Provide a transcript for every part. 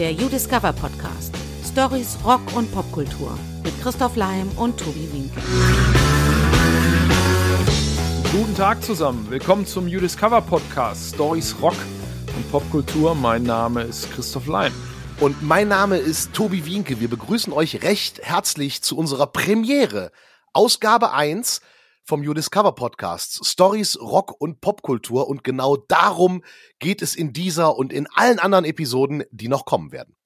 der You Discover Podcast. Stories, Rock und Popkultur mit Christoph Leim und Tobi Winke. Guten Tag zusammen. Willkommen zum You Discover Podcast Stories, Rock und Popkultur. Mein Name ist Christoph Leim. Und mein Name ist Tobi Wienke. Wir begrüßen euch recht herzlich zu unserer Premiere. Ausgabe 1 vom You Discover Podcast. Stories, Rock und Popkultur. Und genau darum geht es in dieser und in allen anderen Episoden, die noch kommen werden.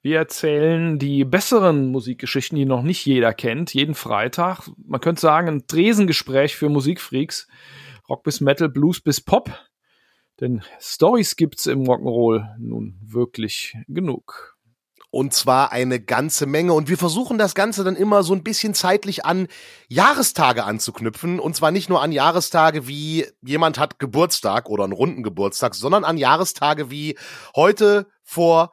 Wir erzählen die besseren Musikgeschichten, die noch nicht jeder kennt, jeden Freitag. Man könnte sagen, ein Tresengespräch für Musikfreaks. Rock bis Metal, Blues bis Pop. Denn Stories gibt's im Rock'n'Roll nun wirklich genug. Und zwar eine ganze Menge. Und wir versuchen das Ganze dann immer so ein bisschen zeitlich an Jahrestage anzuknüpfen. Und zwar nicht nur an Jahrestage wie jemand hat Geburtstag oder einen runden Geburtstag, sondern an Jahrestage wie heute vor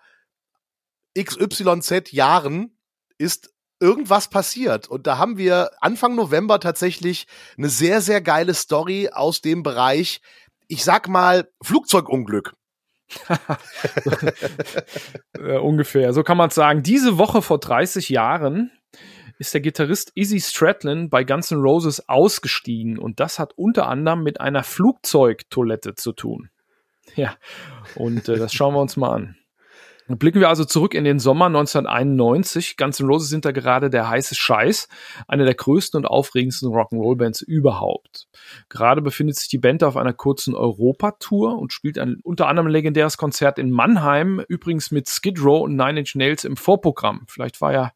XYZ Jahren ist irgendwas passiert. Und da haben wir Anfang November tatsächlich eine sehr, sehr geile Story aus dem Bereich ich sag mal, Flugzeugunglück. äh, ungefähr, so kann man sagen. Diese Woche vor 30 Jahren ist der Gitarrist Izzy Stradlin bei Guns N' Roses ausgestiegen und das hat unter anderem mit einer Flugzeugtoilette zu tun. Ja, und äh, das schauen wir uns mal an. Blicken wir also zurück in den Sommer 1991. Guns N' Roses sind da gerade der heiße Scheiß, eine der größten und aufregendsten Rock'n'Roll-Bands überhaupt. Gerade befindet sich die Band auf einer kurzen Europatour und spielt ein unter anderem legendäres Konzert in Mannheim, übrigens mit Skid Row und Nine Inch Nails im Vorprogramm. Vielleicht war ja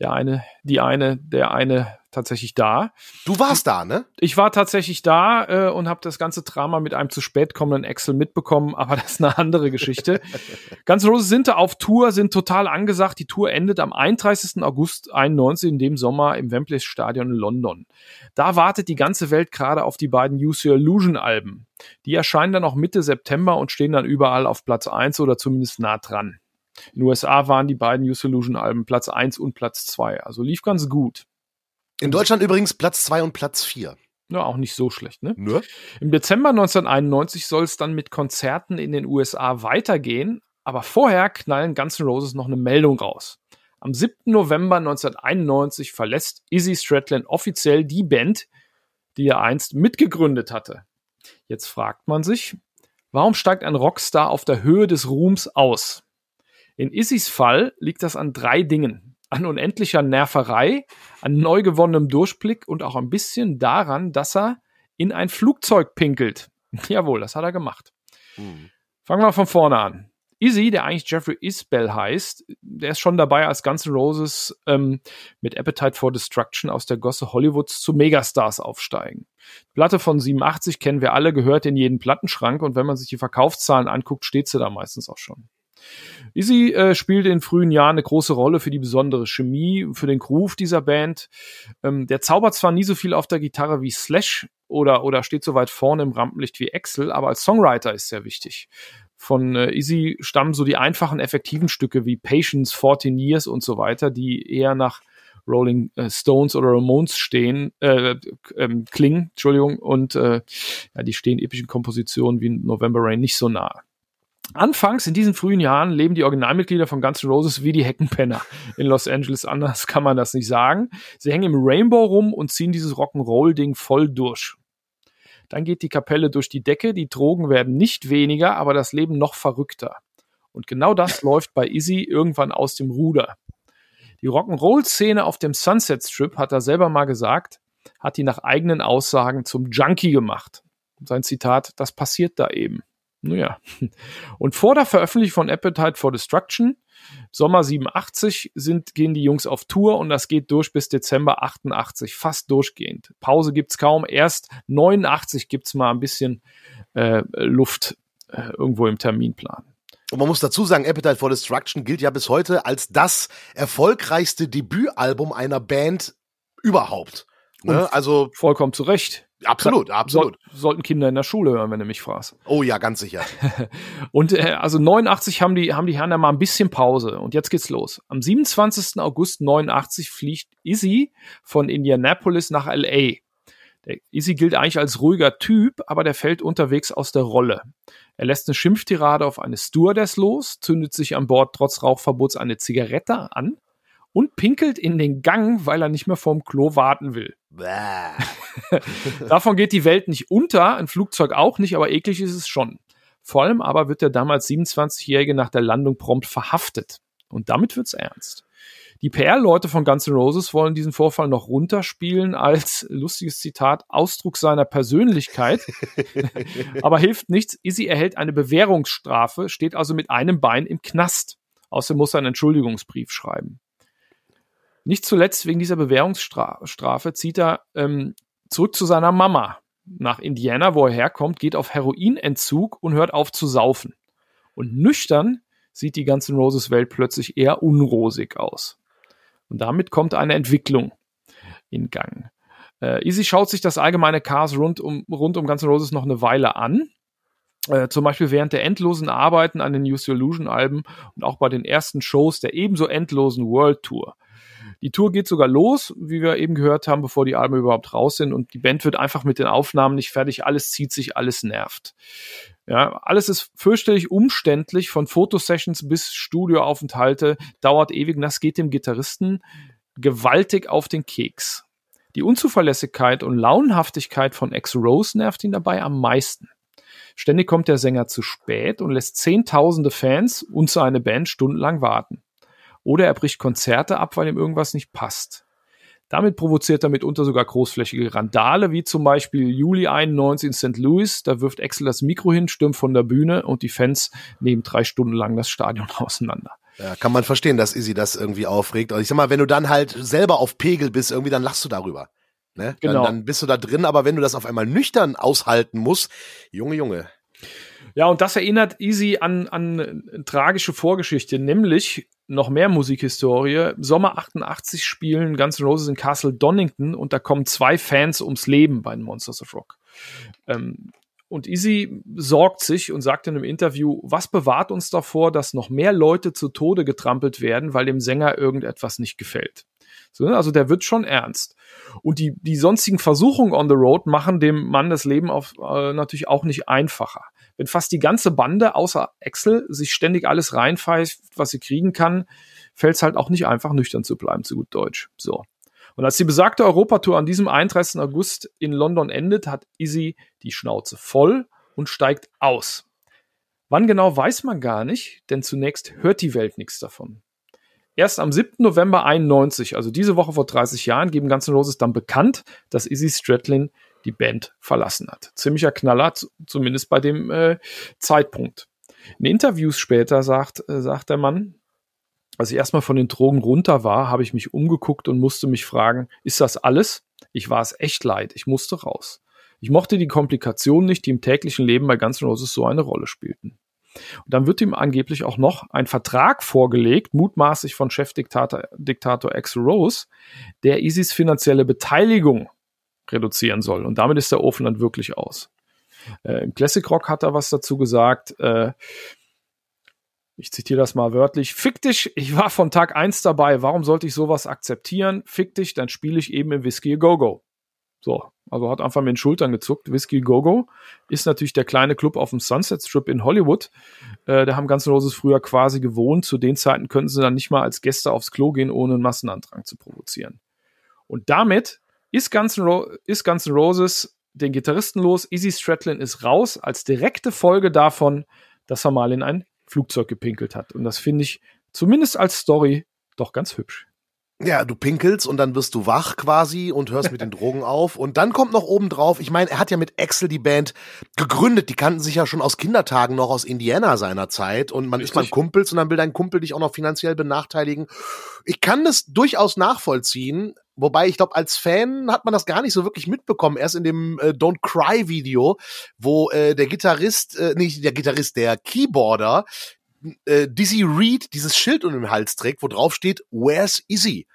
der eine, die eine, der eine tatsächlich da. Du warst da, ne? Ich war tatsächlich da äh, und habe das ganze Drama mit einem zu spät kommenden Excel mitbekommen, aber das ist eine andere Geschichte. Ganz Rose sind da auf Tour, sind total angesagt. Die Tour endet am 31. August 91 in dem Sommer im Wembley Stadion in London. Da wartet die ganze Welt gerade auf die beiden Use Your Illusion Alben. Die erscheinen dann auch Mitte September und stehen dann überall auf Platz 1 oder zumindest nah dran. In den USA waren die beiden Use Illusion Alben Platz 1 und Platz 2. Also lief ganz gut. In Deutschland übrigens Platz 2 und Platz 4. Ja, auch nicht so schlecht, ne? Nur? Im Dezember 1991 soll es dann mit Konzerten in den USA weitergehen, aber vorher knallen Guns N' Roses noch eine Meldung raus. Am 7. November 1991 verlässt Izzy Stradlin offiziell die Band, die er einst mitgegründet hatte. Jetzt fragt man sich, warum steigt ein Rockstar auf der Höhe des Ruhms aus? In Izzys Fall liegt das an drei Dingen an unendlicher Nerverei, an neu gewonnenem Durchblick und auch ein bisschen daran, dass er in ein Flugzeug pinkelt. Jawohl, das hat er gemacht. Mhm. Fangen wir von vorne an. Izzy, der eigentlich Jeffrey Isbell heißt, der ist schon dabei, als Guns N' Roses ähm, mit Appetite for Destruction aus der Gosse Hollywoods zu Megastars aufsteigen. Die Platte von 87 kennen wir alle, gehört in jeden Plattenschrank und wenn man sich die Verkaufszahlen anguckt, steht sie da meistens auch schon. Izzy äh, spielt in frühen Jahren eine große Rolle für die besondere Chemie, für den Groove dieser Band. Ähm, der zaubert zwar nie so viel auf der Gitarre wie Slash oder, oder steht so weit vorne im Rampenlicht wie Axel, aber als Songwriter ist sehr wichtig. Von äh, Izzy stammen so die einfachen, effektiven Stücke wie Patience, 14 Years und so weiter, die eher nach Rolling äh, Stones oder Ramones stehen, äh, ähm, klingen, Entschuldigung, und äh, ja, die stehen epischen Kompositionen wie November Rain nicht so nah. Anfangs in diesen frühen Jahren leben die Originalmitglieder von Guns N' Roses wie die Heckenpenner in Los Angeles. Anders kann man das nicht sagen. Sie hängen im Rainbow rum und ziehen dieses Rock'n'Roll-Ding voll durch. Dann geht die Kapelle durch die Decke, die Drogen werden nicht weniger, aber das Leben noch verrückter. Und genau das läuft bei Izzy irgendwann aus dem Ruder. Die Rock'n'Roll-Szene auf dem Sunset Strip, hat er selber mal gesagt, hat ihn nach eigenen Aussagen zum Junkie gemacht. Sein Zitat, das passiert da eben. Naja. Und vor der Veröffentlichung von Appetite for Destruction, Sommer 87, sind, gehen die Jungs auf Tour und das geht durch bis Dezember 88, fast durchgehend. Pause gibt's kaum. Erst 89 gibt's mal ein bisschen äh, Luft äh, irgendwo im Terminplan. Und man muss dazu sagen, Appetite for Destruction gilt ja bis heute als das erfolgreichste Debütalbum einer Band überhaupt. Ne? Also vollkommen zu Recht. Absolut, absolut. Soll, sollten Kinder in der Schule hören, wenn du mich fragst. Oh ja, ganz sicher. und äh, also 89 haben die, haben die Herren da mal ein bisschen Pause. Und jetzt geht's los. Am 27. August 89 fliegt Izzy von Indianapolis nach L.A. Izzy gilt eigentlich als ruhiger Typ, aber der fällt unterwegs aus der Rolle. Er lässt eine Schimpftirade auf eine Stewardess los, zündet sich an Bord trotz Rauchverbots eine Zigarette an und pinkelt in den Gang, weil er nicht mehr vorm Klo warten will. Davon geht die Welt nicht unter, ein Flugzeug auch nicht, aber eklig ist es schon. Vor allem aber wird der damals 27-Jährige nach der Landung prompt verhaftet. Und damit wird's ernst. Die PR-Leute von Guns N' Roses wollen diesen Vorfall noch runterspielen als, lustiges Zitat, Ausdruck seiner Persönlichkeit. Aber hilft nichts. Izzy erhält eine Bewährungsstrafe, steht also mit einem Bein im Knast. Außerdem muss er einen Entschuldigungsbrief schreiben. Nicht zuletzt wegen dieser Bewährungsstrafe zieht er ähm, zurück zu seiner Mama nach Indiana, wo er herkommt, geht auf Heroinentzug und hört auf zu saufen. Und nüchtern sieht die ganze Roses Welt plötzlich eher unrosig aus. Und damit kommt eine Entwicklung in Gang. Äh, Easy schaut sich das allgemeine Chaos rund um, rund um Guns Roses noch eine Weile an. Äh, zum Beispiel während der endlosen Arbeiten an den Use Illusion Alben und auch bei den ersten Shows der ebenso endlosen World Tour. Die Tour geht sogar los, wie wir eben gehört haben, bevor die Alben überhaupt raus sind und die Band wird einfach mit den Aufnahmen nicht fertig. Alles zieht sich, alles nervt. Ja, alles ist fürchterlich umständlich, von Fotosessions bis Studioaufenthalte, dauert ewig und das geht dem Gitarristen gewaltig auf den Keks. Die Unzuverlässigkeit und Launenhaftigkeit von X-Rose nervt ihn dabei am meisten. Ständig kommt der Sänger zu spät und lässt zehntausende Fans und seine Band stundenlang warten. Oder er bricht Konzerte ab, weil ihm irgendwas nicht passt. Damit provoziert er mitunter sogar großflächige Randale, wie zum Beispiel Juli 91 in St. Louis. Da wirft Axel das Mikro hin, stürmt von der Bühne und die Fans nehmen drei Stunden lang das Stadion auseinander. Ja, kann man verstehen, dass Izzy das irgendwie aufregt. Und ich sag mal, wenn du dann halt selber auf Pegel bist, irgendwie, dann lachst du darüber. Ne? Genau. Dann, dann bist du da drin, aber wenn du das auf einmal nüchtern aushalten musst, Junge, Junge. Ja, und das erinnert Easy an, an tragische Vorgeschichte, nämlich noch mehr Musikhistorie. Sommer 88 spielen Guns N' Roses in Castle Donington und da kommen zwei Fans ums Leben bei den Monsters of Rock. Ähm, und Easy sorgt sich und sagt in einem Interview, was bewahrt uns davor, dass noch mehr Leute zu Tode getrampelt werden, weil dem Sänger irgendetwas nicht gefällt. So, ne? also der wird schon ernst. Und die, die sonstigen Versuchungen on the road machen dem Mann das Leben auf, äh, natürlich auch nicht einfacher wenn fast die ganze Bande außer Excel sich ständig alles reinpfeift, was sie kriegen kann, fällt es halt auch nicht einfach, nüchtern zu bleiben, zu gut Deutsch. So. Und als die besagte Europatour an diesem 31. August in London endet, hat Izzy die Schnauze voll und steigt aus. Wann genau weiß man gar nicht, denn zunächst hört die Welt nichts davon. Erst am 7. November 91, also diese Woche vor 30 Jahren, geben Guns N' Roses dann bekannt, dass Izzy Stradlin die Band verlassen hat. Ziemlicher Knaller, zumindest bei dem äh, Zeitpunkt. In Interviews später sagt, äh, sagt der Mann, als ich erstmal von den Drogen runter war, habe ich mich umgeguckt und musste mich fragen, ist das alles? Ich war es echt leid, ich musste raus. Ich mochte die Komplikationen nicht, die im täglichen Leben bei Guns N' Roses so eine Rolle spielten. Und dann wird ihm angeblich auch noch ein Vertrag vorgelegt, mutmaßlich von Chefdiktator Diktator X Rose, der Isis finanzielle Beteiligung reduzieren soll. Und damit ist der Ofen dann wirklich aus. Äh, Im Classic Rock hat er was dazu gesagt. Äh, ich zitiere das mal wörtlich. Fick dich, ich war von Tag eins dabei. Warum sollte ich sowas akzeptieren? Fick dich, dann spiele ich eben im Whisky Go Go. So, also hat einfach mit den Schultern gezuckt. Whisky Go Go ist natürlich der kleine Club auf dem Sunset Strip in Hollywood. Äh, da haben N' Roses früher quasi gewohnt. Zu den Zeiten könnten sie dann nicht mal als Gäste aufs Klo gehen, ohne einen Massenandrang zu provozieren. Und damit ist Guns, N' ist Guns N' Roses den Gitarristen los, Izzy Stradlin ist raus, als direkte Folge davon, dass er mal in ein Flugzeug gepinkelt hat. Und das finde ich zumindest als Story doch ganz hübsch. Ja, du pinkelst und dann wirst du wach quasi und hörst mit den Drogen auf. Und dann kommt noch oben drauf, ich meine, er hat ja mit Axel die Band gegründet. Die kannten sich ja schon aus Kindertagen noch aus Indiana seiner Zeit. Und man Richtig. ist mal Kumpels und dann will dein Kumpel dich auch noch finanziell benachteiligen. Ich kann das durchaus nachvollziehen. Wobei ich glaube, als Fan hat man das gar nicht so wirklich mitbekommen. Erst in dem äh, Don't Cry Video, wo äh, der Gitarrist, äh, nicht der Gitarrist, der Keyboarder äh, Dizzy Reed dieses Schild um den Hals trägt, wo drauf steht, Where's Izzy?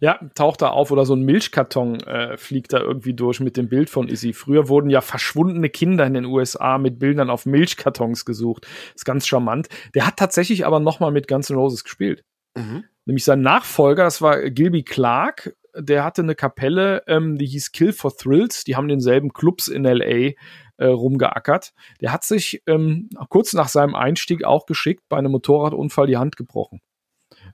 Ja, taucht da auf oder so ein Milchkarton äh, fliegt da irgendwie durch mit dem Bild von Izzy. Früher wurden ja verschwundene Kinder in den USA mit Bildern auf Milchkartons gesucht. Ist ganz charmant. Der hat tatsächlich aber nochmal mit Guns N' Roses gespielt. Mhm. Nämlich sein Nachfolger, das war Gilby Clark, der hatte eine Kapelle, ähm, die hieß Kill for Thrills. Die haben denselben Clubs in LA äh, rumgeackert. Der hat sich ähm, kurz nach seinem Einstieg auch geschickt bei einem Motorradunfall die Hand gebrochen.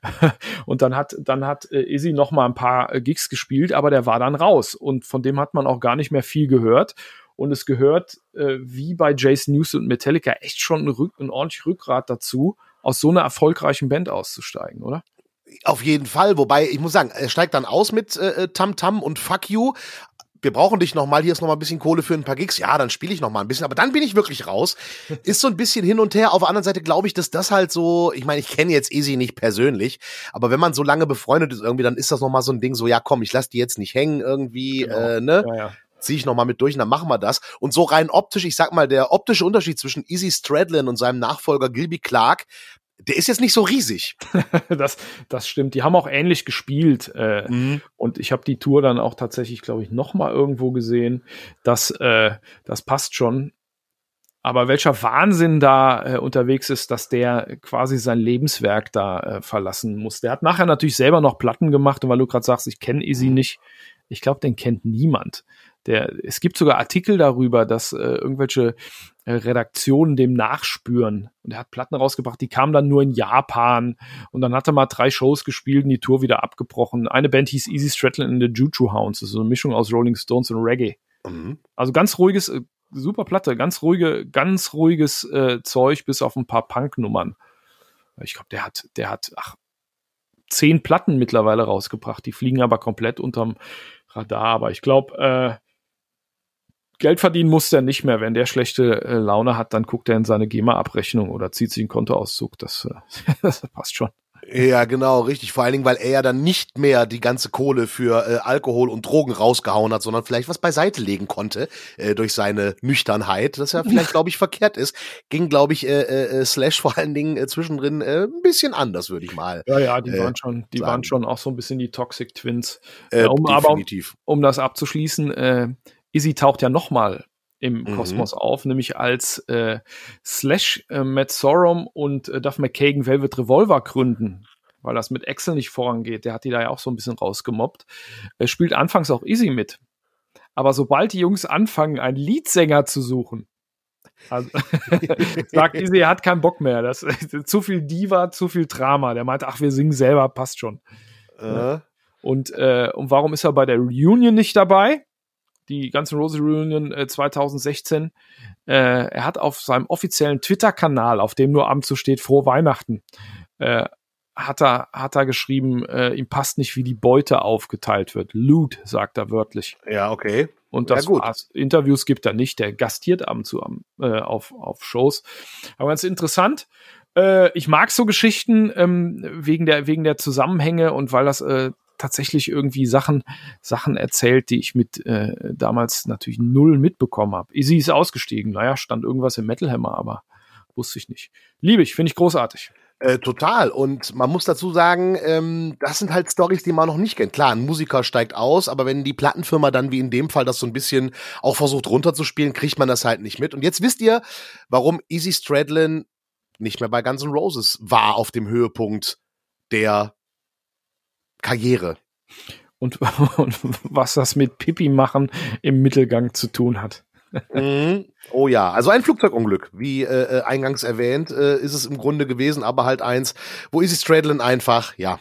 und dann hat dann hat äh, Izzy noch mal ein paar äh, Gigs gespielt, aber der war dann raus und von dem hat man auch gar nicht mehr viel gehört. Und es gehört, äh, wie bei Jason News und Metallica, echt schon ein, Rück ein ordentlich Rückgrat dazu, aus so einer erfolgreichen Band auszusteigen, oder? Auf jeden Fall, wobei ich muss sagen, er steigt dann aus mit äh, Tam Tam und Fuck You, wir brauchen dich noch mal, hier ist noch mal ein bisschen Kohle für ein paar Gigs. Ja, dann spiele ich noch mal ein bisschen, aber dann bin ich wirklich raus. Ist so ein bisschen hin und her. Auf der anderen Seite glaube ich, dass das halt so, ich meine, ich kenne jetzt Easy nicht persönlich, aber wenn man so lange befreundet ist irgendwie, dann ist das noch mal so ein Ding so, ja, komm, ich lass die jetzt nicht hängen irgendwie, genau. äh, ne? Ja, ja. Zieh ich noch mal mit durch und dann machen wir das. Und so rein optisch, ich sag mal, der optische Unterschied zwischen Easy Stradlin und seinem Nachfolger Gilby Clark, der ist jetzt nicht so riesig. das, das stimmt. Die haben auch ähnlich gespielt. Äh, mhm. Und ich habe die Tour dann auch tatsächlich, glaube ich, noch mal irgendwo gesehen. Das, äh, das passt schon. Aber welcher Wahnsinn da äh, unterwegs ist, dass der quasi sein Lebenswerk da äh, verlassen muss. Der hat nachher natürlich selber noch Platten gemacht. Und weil du gerade sagst, ich kenne Easy mhm. nicht, ich glaube, den kennt niemand. Der, es gibt sogar Artikel darüber, dass äh, irgendwelche äh, Redaktionen dem nachspüren. Und er hat Platten rausgebracht, die kamen dann nur in Japan. Und dann hat er mal drei Shows gespielt und die Tour wieder abgebrochen. Eine Band hieß Easy Stratton in the Juju Hounds. Das ist so eine Mischung aus Rolling Stones und Reggae. Mhm. Also ganz ruhiges, äh, super Platte, ganz ruhige, ganz ruhiges äh, Zeug, bis auf ein paar Punk-Nummern. Ich glaube, der hat, der hat, ach, zehn Platten mittlerweile rausgebracht. Die fliegen aber komplett unterm Radar. Aber ich glaube, äh, Geld verdienen muss der nicht mehr. Wenn der schlechte äh, Laune hat, dann guckt er in seine GEMA-Abrechnung oder zieht sich einen Kontoauszug. Das, äh, das passt schon. Ja, genau, richtig. Vor allen Dingen, weil er ja dann nicht mehr die ganze Kohle für äh, Alkohol und Drogen rausgehauen hat, sondern vielleicht was beiseite legen konnte äh, durch seine Nüchternheit, das ja vielleicht, glaube ich, verkehrt ist. Ging, glaube ich, äh, äh, äh, Slash vor allen Dingen äh, zwischendrin äh, ein bisschen anders, würde ich mal. Ja, ja, die äh, waren schon, die sagen. waren schon auch so ein bisschen die Toxic Twins. Äh, um, definitiv. Aber um, um das abzuschließen, äh, Izzy taucht ja nochmal im mhm. Kosmos auf, nämlich als äh, Slash äh, Matt Sorum und äh, Duff McKagan Velvet Revolver gründen, weil das mit Excel nicht vorangeht. Der hat die da ja auch so ein bisschen rausgemobbt. Er spielt anfangs auch Easy mit. Aber sobald die Jungs anfangen, einen Leadsänger zu suchen, also, sagt Easy, er hat keinen Bock mehr. Das ist zu viel Diva, zu viel Drama. Der meint, ach, wir singen selber, passt schon. Äh. Und, äh, und warum ist er bei der Reunion nicht dabei? Die ganzen Rose Reunion äh, 2016. Äh, er hat auf seinem offiziellen Twitter-Kanal, auf dem nur so steht, frohe Weihnachten, äh, hat er, hat er geschrieben, äh, ihm passt nicht, wie die Beute aufgeteilt wird. Loot, sagt er wörtlich. Ja, okay. Und das ja, war's. Interviews gibt er nicht. Der gastiert ab und zu am, äh, auf, auf Shows. Aber ganz interessant. Äh, ich mag so Geschichten ähm, wegen der wegen der Zusammenhänge und weil das äh, tatsächlich irgendwie Sachen, Sachen erzählt, die ich mit äh, damals natürlich null mitbekommen habe. Easy ist ausgestiegen. Naja, stand irgendwas im Metal Hammer, aber wusste ich nicht. Liebe ich, finde ich großartig. Äh, total. Und man muss dazu sagen, ähm, das sind halt Stories, die man noch nicht kennt. Klar, ein Musiker steigt aus, aber wenn die Plattenfirma dann wie in dem Fall das so ein bisschen auch versucht runterzuspielen, kriegt man das halt nicht mit. Und jetzt wisst ihr, warum Easy Stradlin nicht mehr bei Guns N' Roses war auf dem Höhepunkt der Karriere. Und, und was das mit Pipi machen im Mittelgang zu tun hat. Mhm. Oh ja, also ein Flugzeugunglück, wie äh, äh, eingangs erwähnt, äh, ist es im Grunde gewesen, aber halt eins, wo Izzy Stradlin einfach, ja,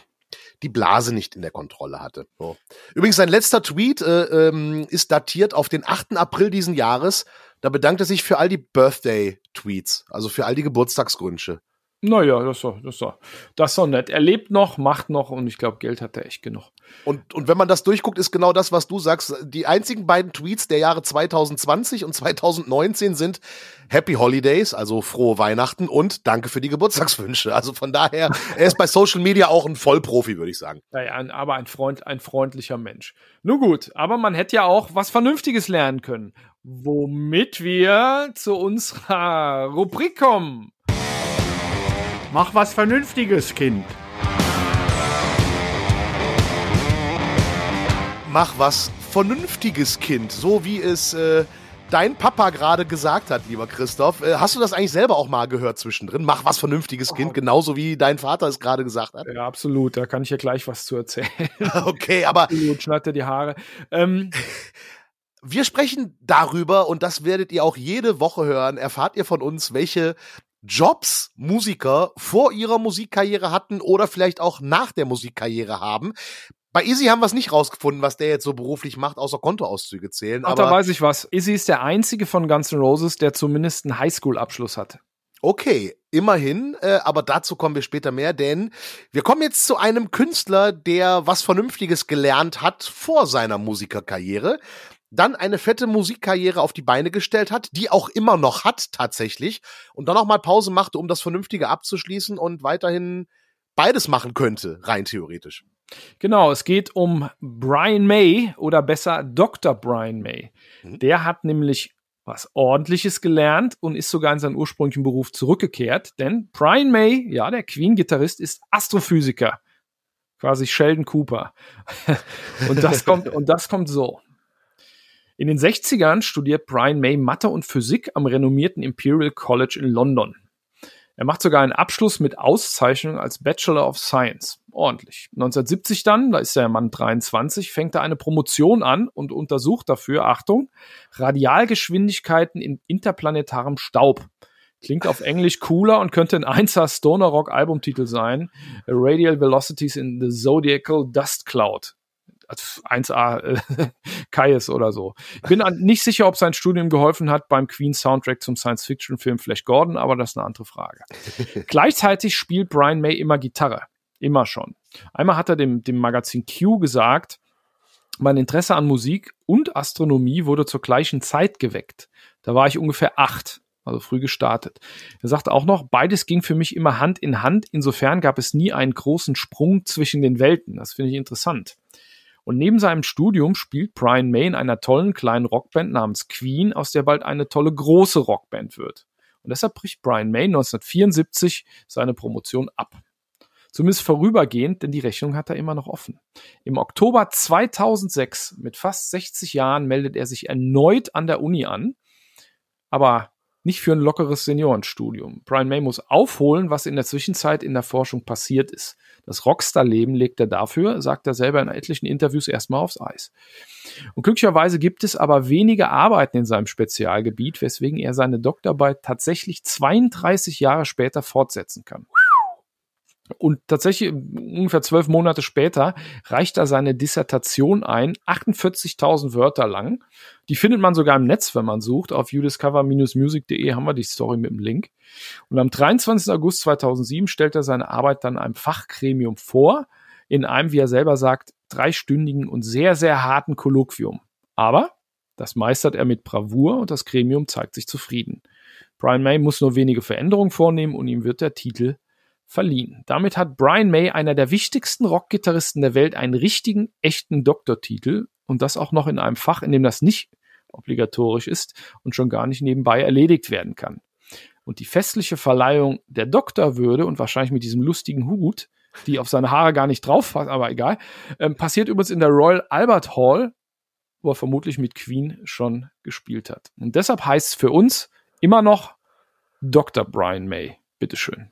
die Blase nicht in der Kontrolle hatte. So. Übrigens, sein letzter Tweet äh, ähm, ist datiert auf den 8. April diesen Jahres. Da bedankt er sich für all die Birthday-Tweets, also für all die Geburtstagsgrünsche. Naja, das ist doch, das ist doch, das ist doch nett. Er lebt noch, macht noch und ich glaube, Geld hat er echt genug. Und, und wenn man das durchguckt, ist genau das, was du sagst. Die einzigen beiden Tweets der Jahre 2020 und 2019 sind Happy Holidays, also frohe Weihnachten und Danke für die Geburtstagswünsche. Also von daher, er ist bei Social Media auch ein Vollprofi, würde ich sagen. Ja, ein, aber ein Freund, ein freundlicher Mensch. Nun gut, aber man hätte ja auch was Vernünftiges lernen können. Womit wir zu unserer Rubrik kommen. Mach was Vernünftiges, Kind. Mach was Vernünftiges, Kind. So wie es äh, dein Papa gerade gesagt hat, lieber Christoph. Äh, hast du das eigentlich selber auch mal gehört zwischendrin? Mach was vernünftiges Kind, genauso wie dein Vater es gerade gesagt hat. Ja, absolut. Da kann ich ja gleich was zu erzählen. okay, aber. Absolut, schneid dir die Haare. Ähm, wir sprechen darüber und das werdet ihr auch jede Woche hören. Erfahrt ihr von uns, welche Jobs Musiker vor ihrer Musikkarriere hatten oder vielleicht auch nach der Musikkarriere haben. Bei Izzy haben wir es nicht rausgefunden, was der jetzt so beruflich macht, außer Kontoauszüge zählen. Ach, da weiß ich was. Izzy ist der einzige von Guns N' Roses, der zumindest einen Highschool-Abschluss hat. Okay, immerhin, äh, aber dazu kommen wir später mehr, denn wir kommen jetzt zu einem Künstler, der was Vernünftiges gelernt hat vor seiner Musikerkarriere dann eine fette Musikkarriere auf die Beine gestellt hat, die auch immer noch hat tatsächlich und dann auch mal Pause machte, um das Vernünftige abzuschließen und weiterhin beides machen könnte, rein theoretisch. Genau, es geht um Brian May oder besser Dr. Brian May. Mhm. Der hat nämlich was ordentliches gelernt und ist sogar in seinen ursprünglichen Beruf zurückgekehrt, denn Brian May, ja, der Queen-Gitarrist, ist Astrophysiker. Quasi Sheldon Cooper. und das kommt, und das kommt so. In den 60ern studiert Brian May Mathe und Physik am renommierten Imperial College in London. Er macht sogar einen Abschluss mit Auszeichnung als Bachelor of Science. Ordentlich. 1970 dann, da ist der Mann 23, fängt er eine Promotion an und untersucht dafür, Achtung, Radialgeschwindigkeiten in interplanetarem Staub. Klingt auf Englisch cooler und könnte ein 1er Stoner Rock Albumtitel sein. Radial Velocities in the Zodiacal Dust Cloud. 1A äh, oder so. Ich bin nicht sicher, ob sein Studium geholfen hat beim Queen Soundtrack zum Science-Fiction-Film Flash Gordon, aber das ist eine andere Frage. Gleichzeitig spielt Brian May immer Gitarre. Immer schon. Einmal hat er dem, dem Magazin Q gesagt, mein Interesse an Musik und Astronomie wurde zur gleichen Zeit geweckt. Da war ich ungefähr acht, also früh gestartet. Er sagte auch noch, beides ging für mich immer Hand in Hand. Insofern gab es nie einen großen Sprung zwischen den Welten. Das finde ich interessant. Und neben seinem Studium spielt Brian May in einer tollen kleinen Rockband namens Queen, aus der bald eine tolle große Rockband wird. Und deshalb bricht Brian May 1974 seine Promotion ab. Zumindest vorübergehend, denn die Rechnung hat er immer noch offen. Im Oktober 2006, mit fast 60 Jahren, meldet er sich erneut an der Uni an. Aber nicht für ein lockeres Seniorenstudium. Brian May muss aufholen, was in der Zwischenzeit in der Forschung passiert ist. Das Rockstar-Leben legt er dafür, sagt er selber in etlichen Interviews, erstmal aufs Eis. Und glücklicherweise gibt es aber wenige Arbeiten in seinem Spezialgebiet, weswegen er seine Doktorarbeit tatsächlich 32 Jahre später fortsetzen kann. Und tatsächlich ungefähr zwölf Monate später reicht er seine Dissertation ein, 48.000 Wörter lang. Die findet man sogar im Netz, wenn man sucht. Auf udiscover-music.de haben wir die Story mit dem Link. Und am 23. August 2007 stellt er seine Arbeit dann einem Fachgremium vor, in einem, wie er selber sagt, dreistündigen und sehr, sehr harten Kolloquium. Aber das meistert er mit Bravour und das Gremium zeigt sich zufrieden. Brian May muss nur wenige Veränderungen vornehmen und ihm wird der Titel verliehen. Damit hat Brian May, einer der wichtigsten Rockgitarristen der Welt, einen richtigen, echten Doktortitel und das auch noch in einem Fach, in dem das nicht obligatorisch ist und schon gar nicht nebenbei erledigt werden kann. Und die festliche Verleihung der Doktorwürde und wahrscheinlich mit diesem lustigen Hut, die auf seine Haare gar nicht drauf passt, aber egal, äh, passiert übrigens in der Royal Albert Hall, wo er vermutlich mit Queen schon gespielt hat. Und deshalb heißt es für uns immer noch Dr. Brian May. Bitteschön.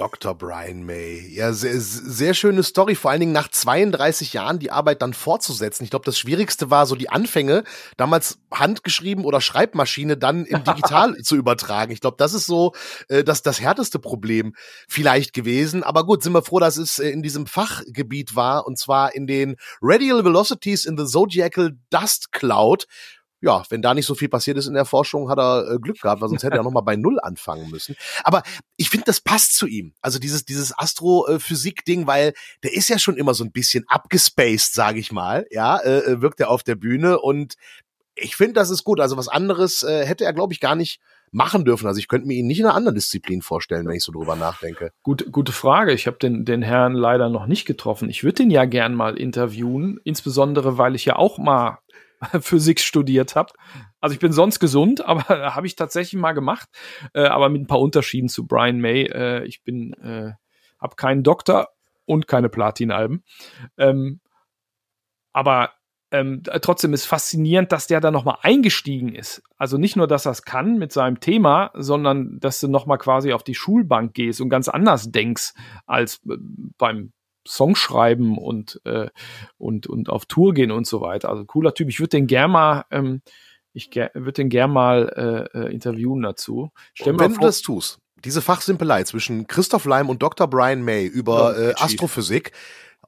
Dr. Brian May. Ja, sehr, sehr schöne Story, vor allen Dingen nach 32 Jahren die Arbeit dann fortzusetzen. Ich glaube, das Schwierigste war so die Anfänge, damals handgeschrieben oder Schreibmaschine dann im Digital zu übertragen. Ich glaube, das ist so äh, das, das härteste Problem vielleicht gewesen. Aber gut, sind wir froh, dass es äh, in diesem Fachgebiet war, und zwar in den Radial Velocities in the Zodiacal Dust Cloud ja, wenn da nicht so viel passiert ist in der Forschung, hat er äh, Glück gehabt, weil sonst hätte er nochmal bei Null anfangen müssen. Aber ich finde, das passt zu ihm. Also dieses, dieses Astrophysik-Ding, weil der ist ja schon immer so ein bisschen abgespaced, sage ich mal. Ja, äh, äh, wirkt er auf der Bühne und ich finde, das ist gut. Also was anderes äh, hätte er, glaube ich, gar nicht machen dürfen. Also ich könnte mir ihn nicht in einer anderen Disziplin vorstellen, wenn ich so drüber nachdenke. Gut, gute Frage. Ich habe den, den Herrn leider noch nicht getroffen. Ich würde ihn ja gern mal interviewen, insbesondere weil ich ja auch mal Physik studiert habe. Also ich bin sonst gesund, aber habe ich tatsächlich mal gemacht, äh, aber mit ein paar Unterschieden zu Brian May. Äh, ich bin, äh, habe keinen Doktor und keine Platinalben. Ähm, aber ähm, trotzdem ist faszinierend, dass der da nochmal eingestiegen ist. Also nicht nur, dass er es kann mit seinem Thema, sondern dass du nochmal quasi auf die Schulbank gehst und ganz anders denkst als äh, beim Songschreiben und, äh, und, und auf Tour gehen und so weiter. Also cooler Typ. Ich würde den gern mal, ähm, ich würde den gern mal äh, äh, interviewen dazu. Stell wenn vor, du das tust, diese Fachsimpelei zwischen Christoph Leim und Dr. Brian May über äh, Astrophysik,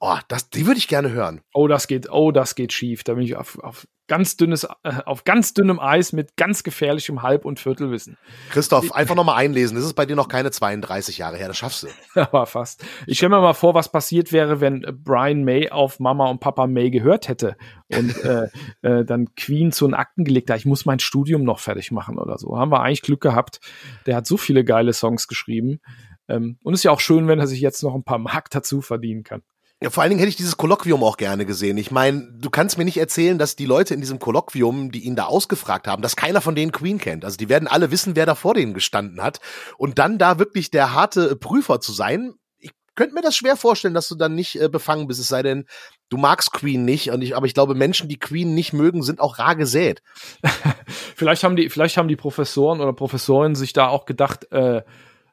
Oh, das, die würde ich gerne hören. Oh, das geht, oh, das geht schief. Da bin ich auf, auf ganz dünnes, äh, auf ganz dünnem Eis mit ganz gefährlichem Halb- und Viertelwissen. Christoph, einfach nochmal einlesen. Das ist bei dir noch keine 32 Jahre her. Das schaffst du. Aber fast. Ich stelle mir mal vor, was passiert wäre, wenn Brian May auf Mama und Papa May gehört hätte und äh, äh, dann Queen zu den Akten gelegt hat. Ich muss mein Studium noch fertig machen oder so. Haben wir eigentlich Glück gehabt. Der hat so viele geile Songs geschrieben. Ähm, und ist ja auch schön, wenn er sich jetzt noch ein paar Mark dazu verdienen kann. Ja, vor allen Dingen hätte ich dieses Kolloquium auch gerne gesehen. Ich meine, du kannst mir nicht erzählen, dass die Leute in diesem Kolloquium, die ihn da ausgefragt haben, dass keiner von denen Queen kennt. Also die werden alle wissen, wer da vor denen gestanden hat. Und dann da wirklich der harte Prüfer zu sein, ich könnte mir das schwer vorstellen, dass du dann nicht äh, befangen bist. Es sei denn, du magst Queen nicht. Und ich, aber ich glaube, Menschen, die Queen nicht mögen, sind auch rar gesät. vielleicht haben die, vielleicht haben die Professoren oder Professorinnen sich da auch gedacht, äh,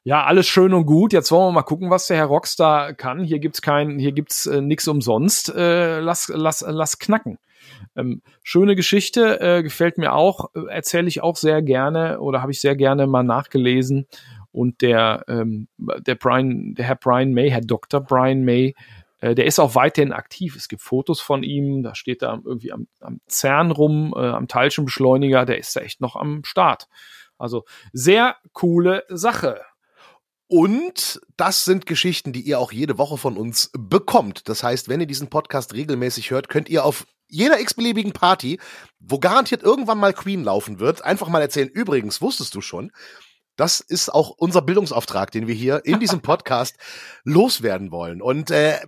ja, alles schön und gut. Jetzt wollen wir mal gucken, was der Herr Rockstar kann. Hier gibt's kein, hier gibt's äh, nichts umsonst. Äh, lass, lass, lass knacken. Ähm, schöne Geschichte, äh, gefällt mir auch, äh, erzähle ich auch sehr gerne oder habe ich sehr gerne mal nachgelesen. Und der, ähm, der Brian, der Herr Brian May, Herr Dr. Brian May, äh, der ist auch weiterhin aktiv. Es gibt Fotos von ihm, da steht er irgendwie am, am CERN rum, äh, am Teilchenbeschleuniger, der ist da echt noch am Start. Also sehr coole Sache. Und das sind Geschichten, die ihr auch jede Woche von uns bekommt. Das heißt, wenn ihr diesen Podcast regelmäßig hört, könnt ihr auf jeder x-beliebigen Party, wo garantiert irgendwann mal Queen laufen wird, einfach mal erzählen, übrigens, wusstest du schon, das ist auch unser Bildungsauftrag, den wir hier in diesem Podcast loswerden wollen. Und äh,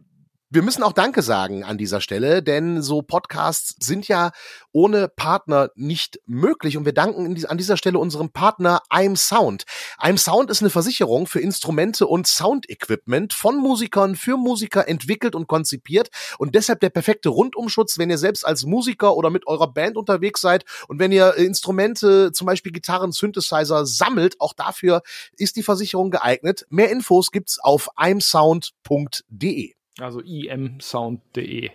wir müssen auch Danke sagen an dieser Stelle, denn so Podcasts sind ja ohne Partner nicht möglich. Und wir danken an dieser Stelle unserem Partner I'm Sound. I'm Sound ist eine Versicherung für Instrumente und Sound-Equipment von Musikern für Musiker entwickelt und konzipiert und deshalb der perfekte Rundumschutz, wenn ihr selbst als Musiker oder mit eurer Band unterwegs seid und wenn ihr Instrumente, zum Beispiel Gitarren, Synthesizer sammelt, auch dafür ist die Versicherung geeignet. Mehr Infos gibt's auf imsound.de. Also imsound.de.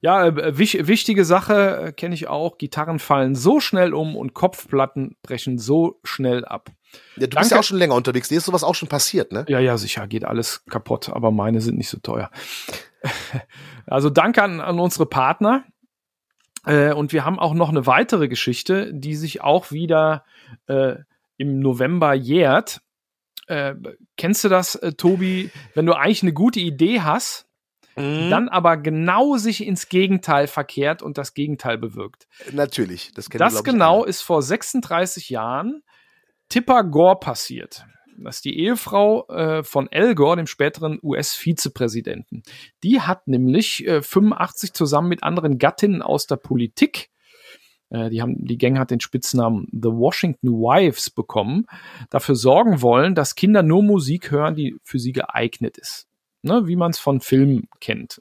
Ja, äh, wich, wichtige Sache äh, kenne ich auch. Gitarren fallen so schnell um und Kopfplatten brechen so schnell ab. Ja, du Danke. bist ja auch schon länger unterwegs. Dir ist sowas auch schon passiert, ne? Ja, ja, sicher. Geht alles kaputt, aber meine sind nicht so teuer. also danke an, an unsere Partner. Äh, und wir haben auch noch eine weitere Geschichte, die sich auch wieder äh, im November jährt. Äh, kennst du das, äh, Tobi, wenn du eigentlich eine gute Idee hast, mhm. dann aber genau sich ins Gegenteil verkehrt und das Gegenteil bewirkt. Natürlich, das kennt Das genau ist vor 36 Jahren Tipper Gore passiert. Das ist die Ehefrau äh, von Al Gore, dem späteren US-Vizepräsidenten. Die hat nämlich äh, 85 zusammen mit anderen Gattinnen aus der Politik äh, die haben, die Gang hat den Spitznamen The Washington Wives bekommen, dafür sorgen wollen, dass Kinder nur Musik hören, die für sie geeignet ist ne, wie man es von Filmen kennt.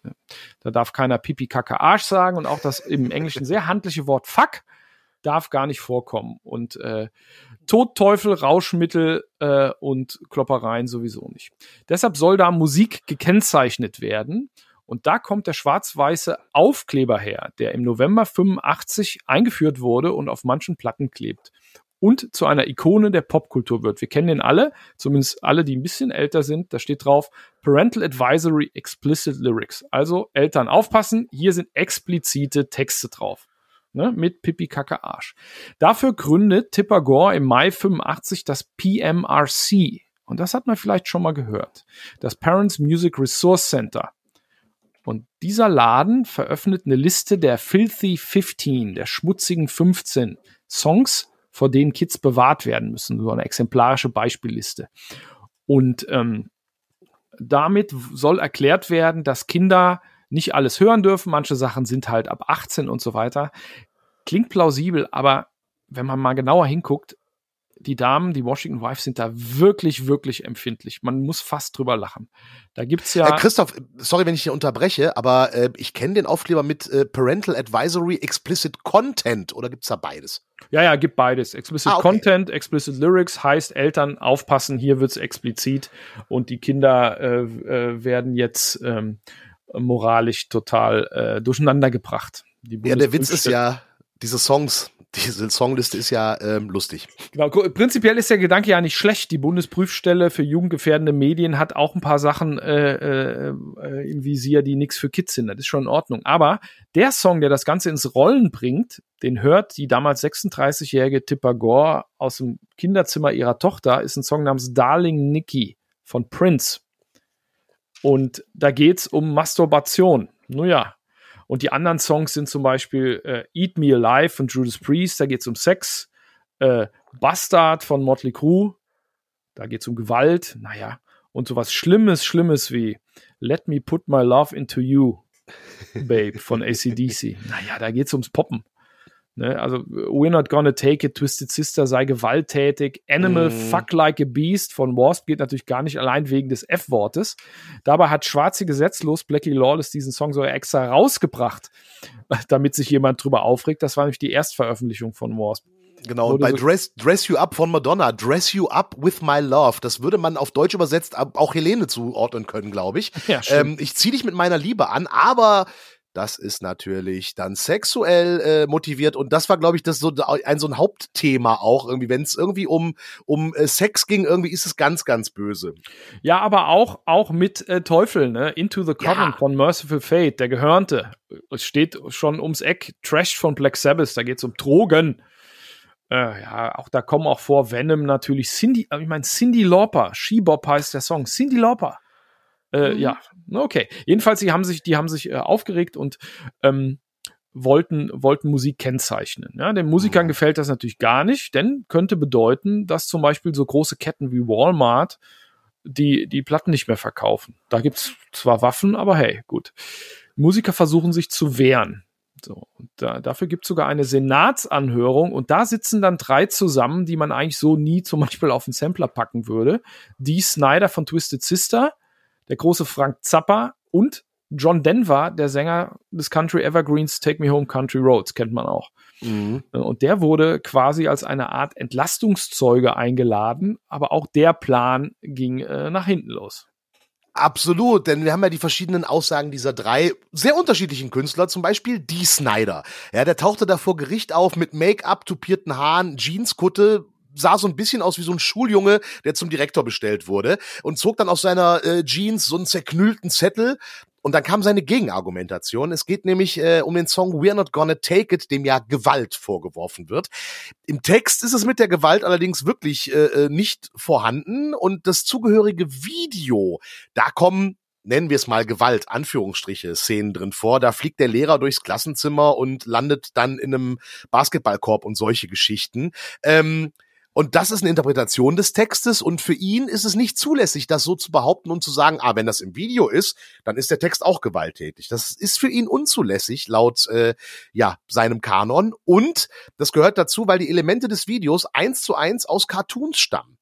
Da darf keiner Pipi, Kacke, Arsch sagen und auch das im Englischen sehr handliche Wort Fuck darf gar nicht vorkommen. Und äh, Tod, Teufel, Rauschmittel äh, und Kloppereien sowieso nicht. Deshalb soll da Musik gekennzeichnet werden. Und da kommt der schwarz-weiße Aufkleber her, der im November 85 eingeführt wurde und auf manchen Platten klebt und zu einer Ikone der Popkultur wird. Wir kennen den alle, zumindest alle, die ein bisschen älter sind. Da steht drauf Parental Advisory Explicit Lyrics. Also Eltern aufpassen, hier sind explizite Texte drauf. Ne, mit Pipi Kacke Arsch. Dafür gründet Tipper Gore im Mai 85 das PMRC. Und das hat man vielleicht schon mal gehört. Das Parents Music Resource Center. Und dieser Laden veröffentlicht eine Liste der Filthy 15, der schmutzigen 15 Songs, vor denen Kids bewahrt werden müssen. So eine exemplarische Beispielliste. Und ähm, damit soll erklärt werden, dass Kinder nicht alles hören dürfen. Manche Sachen sind halt ab 18 und so weiter. Klingt plausibel, aber wenn man mal genauer hinguckt, die Damen, die Washington Wives sind da wirklich, wirklich empfindlich. Man muss fast drüber lachen. Da gibt's ja. Äh, Christoph, sorry, wenn ich hier unterbreche, aber äh, ich kenne den Aufkleber mit äh, Parental Advisory Explicit Content oder gibt's da beides? Ja, ja, gibt beides. Explicit ah, okay. Content, Explicit Lyrics heißt Eltern aufpassen, hier wird's explizit und die Kinder äh, äh, werden jetzt ähm, moralisch total äh, durcheinander gebracht. ja, der Witz ist ja, diese Songs, diese Songliste ist ja ähm, lustig. Genau, prinzipiell ist der Gedanke ja nicht schlecht. Die Bundesprüfstelle für jugendgefährdende Medien hat auch ein paar Sachen äh, äh, im Visier, die nichts für Kids sind. Das ist schon in Ordnung. Aber der Song, der das Ganze ins Rollen bringt, den hört die damals 36-jährige Tipper Gore aus dem Kinderzimmer ihrer Tochter, ist ein Song namens Darling Nikki von Prince. Und da geht's um Masturbation. Nun ja, und die anderen Songs sind zum Beispiel äh, Eat Me Alive von Judas Priest, da geht es um Sex. Äh, Bastard von Motley Crue, da geht es um Gewalt. Naja, und sowas Schlimmes, Schlimmes wie Let Me Put My Love Into You, Babe von ACDC. Naja, da geht es ums Poppen. Ne, also We're Not Gonna Take It, Twisted Sister sei gewalttätig. Animal mm. Fuck Like a Beast von Wasp geht natürlich gar nicht allein wegen des F-Wortes. Dabei hat Schwarze Gesetzlos Blackie Lawless diesen Song so extra rausgebracht, damit sich jemand drüber aufregt. Das war nämlich die Erstveröffentlichung von Wasp. Genau, und bei so Dress, Dress You Up von Madonna, Dress You Up with My Love, das würde man auf Deutsch übersetzt auch Helene zuordnen können, glaube ich. Ja, ähm, ich ziehe dich mit meiner Liebe an, aber das ist natürlich dann sexuell äh, motiviert und das war, glaube ich, das so ein so ein Hauptthema auch irgendwie, wenn es irgendwie um um äh, Sex ging, irgendwie ist es ganz ganz böse. Ja, aber auch auch mit äh, Teufel, ne? Into the Coven ja. von Merciful Fate, der Gehörnte. Es steht schon ums Eck. Trash von Black Sabbath, da geht's um Drogen. Äh, ja, auch da kommen auch vor Venom natürlich. Cindy, äh, ich meine Cindy Lauper, She-Bop heißt der Song. Cindy Lauper. Äh, mhm. Ja, okay. Jedenfalls, die haben sich, die haben sich äh, aufgeregt und ähm, wollten, wollten Musik kennzeichnen. Ja, den Musikern mhm. gefällt das natürlich gar nicht, denn könnte bedeuten, dass zum Beispiel so große Ketten wie Walmart die, die Platten nicht mehr verkaufen. Da gibt's zwar Waffen, aber hey, gut. Musiker versuchen sich zu wehren. So, und da, dafür gibt es sogar eine Senatsanhörung und da sitzen dann drei zusammen, die man eigentlich so nie zum Beispiel auf den Sampler packen würde. Die Snyder von Twisted Sister, der große Frank Zappa und John Denver, der Sänger des Country Evergreens Take Me Home Country Roads, kennt man auch. Mhm. Und der wurde quasi als eine Art Entlastungszeuge eingeladen, aber auch der Plan ging äh, nach hinten los. Absolut, denn wir haben ja die verschiedenen Aussagen dieser drei sehr unterschiedlichen Künstler, zum Beispiel die Snyder. Ja, der tauchte da vor Gericht auf mit Make-up, tupierten Haaren, Jeanskutte, sah so ein bisschen aus wie so ein Schuljunge, der zum Direktor bestellt wurde und zog dann aus seiner äh, Jeans so einen zerknüllten Zettel und dann kam seine Gegenargumentation. Es geht nämlich äh, um den Song We're Not Gonna Take It, dem ja Gewalt vorgeworfen wird. Im Text ist es mit der Gewalt allerdings wirklich äh, äh nicht vorhanden und das zugehörige Video, da kommen nennen wir es mal Gewalt, Anführungsstriche, Szenen drin vor. Da fliegt der Lehrer durchs Klassenzimmer und landet dann in einem Basketballkorb und solche Geschichten. Ähm, und das ist eine Interpretation des Textes und für ihn ist es nicht zulässig, das so zu behaupten und zu sagen, ah, wenn das im Video ist, dann ist der Text auch gewalttätig. Das ist für ihn unzulässig laut äh, ja seinem Kanon und das gehört dazu, weil die Elemente des Videos eins zu eins aus Cartoons stammen.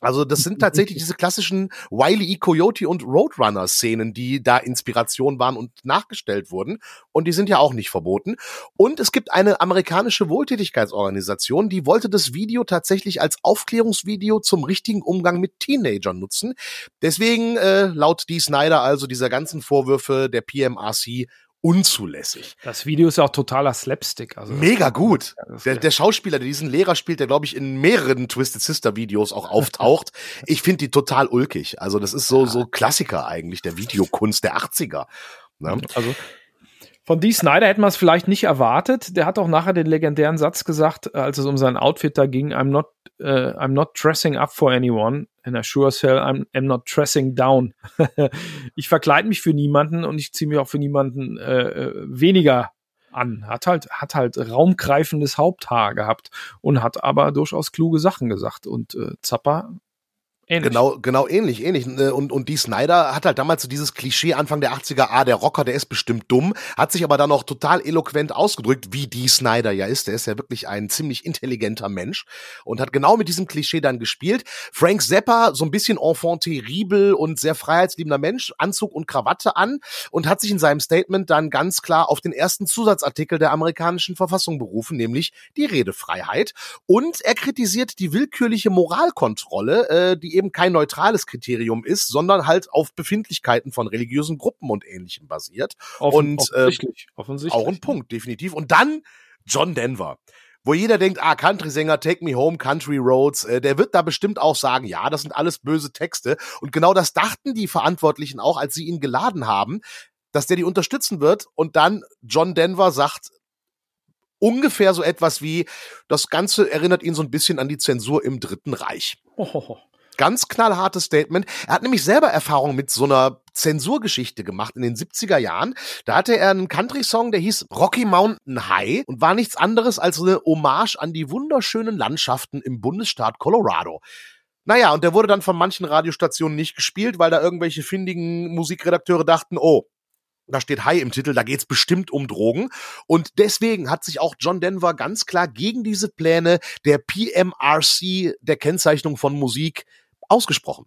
Also das sind tatsächlich diese klassischen Wiley E. Coyote und Roadrunner-Szenen, die da Inspiration waren und nachgestellt wurden. Und die sind ja auch nicht verboten. Und es gibt eine amerikanische Wohltätigkeitsorganisation, die wollte das Video tatsächlich als Aufklärungsvideo zum richtigen Umgang mit Teenagern nutzen. Deswegen, äh, laut Dee Snyder also dieser ganzen Vorwürfe der PMRC unzulässig. Das Video ist ja auch totaler Slapstick. Also Mega gut. Ja, der, der, Schauspieler, der diesen Lehrer spielt, der glaube ich in mehreren Twisted Sister Videos auch auftaucht. ich finde die total ulkig. Also das ist so, so Klassiker eigentlich der Videokunst der 80er. Ne? Also von Dee Snyder hätte man es vielleicht nicht erwartet. Der hat auch nachher den legendären Satz gesagt, als es um sein Outfit da ging, I'm not, uh, I'm not dressing up for anyone and I sure as hell I'm, I'm not dressing down. ich verkleide mich für niemanden und ich ziehe mich auch für niemanden äh, äh, weniger an. Hat halt, hat halt raumgreifendes Haupthaar gehabt und hat aber durchaus kluge Sachen gesagt. Und äh, Zappa Ähnlich. Genau, genau ähnlich, ähnlich. Äh, und, und die Snyder hat halt damals so dieses Klischee Anfang der 80er, ah, der Rocker, der ist bestimmt dumm, hat sich aber dann noch total eloquent ausgedrückt, wie die Snyder ja ist. Der ist ja wirklich ein ziemlich intelligenter Mensch und hat genau mit diesem Klischee dann gespielt. Frank Zappa, so ein bisschen enfant terrible und sehr freiheitsliebender Mensch, Anzug und Krawatte an und hat sich in seinem Statement dann ganz klar auf den ersten Zusatzartikel der amerikanischen Verfassung berufen, nämlich die Redefreiheit. Und er kritisiert die willkürliche Moralkontrolle, äh, die eben kein neutrales Kriterium ist, sondern halt auf Befindlichkeiten von religiösen Gruppen und ähnlichem basiert. Offen, und offensichtlich, äh, offensichtlich. Auch ein Punkt, definitiv. Und dann John Denver wo jeder denkt, ah, Country-Sänger, Take Me Home, Country Roads, äh, der wird da bestimmt auch sagen, ja, das sind alles böse Texte. Und genau das dachten die Verantwortlichen auch, als sie ihn geladen haben, dass der die unterstützen wird. Und dann John Denver sagt ungefähr so etwas wie, das Ganze erinnert ihn so ein bisschen an die Zensur im Dritten Reich. Oh. Ganz knallhartes Statement. Er hat nämlich selber Erfahrung mit so einer Zensurgeschichte gemacht in den 70er Jahren. Da hatte er einen Country-Song, der hieß Rocky Mountain High und war nichts anderes als eine Hommage an die wunderschönen Landschaften im Bundesstaat Colorado. Naja, und der wurde dann von manchen Radiostationen nicht gespielt, weil da irgendwelche findigen Musikredakteure dachten, oh, da steht High im Titel, da geht's bestimmt um Drogen. Und deswegen hat sich auch John Denver ganz klar gegen diese Pläne der PMRC, der Kennzeichnung von Musik, ausgesprochen.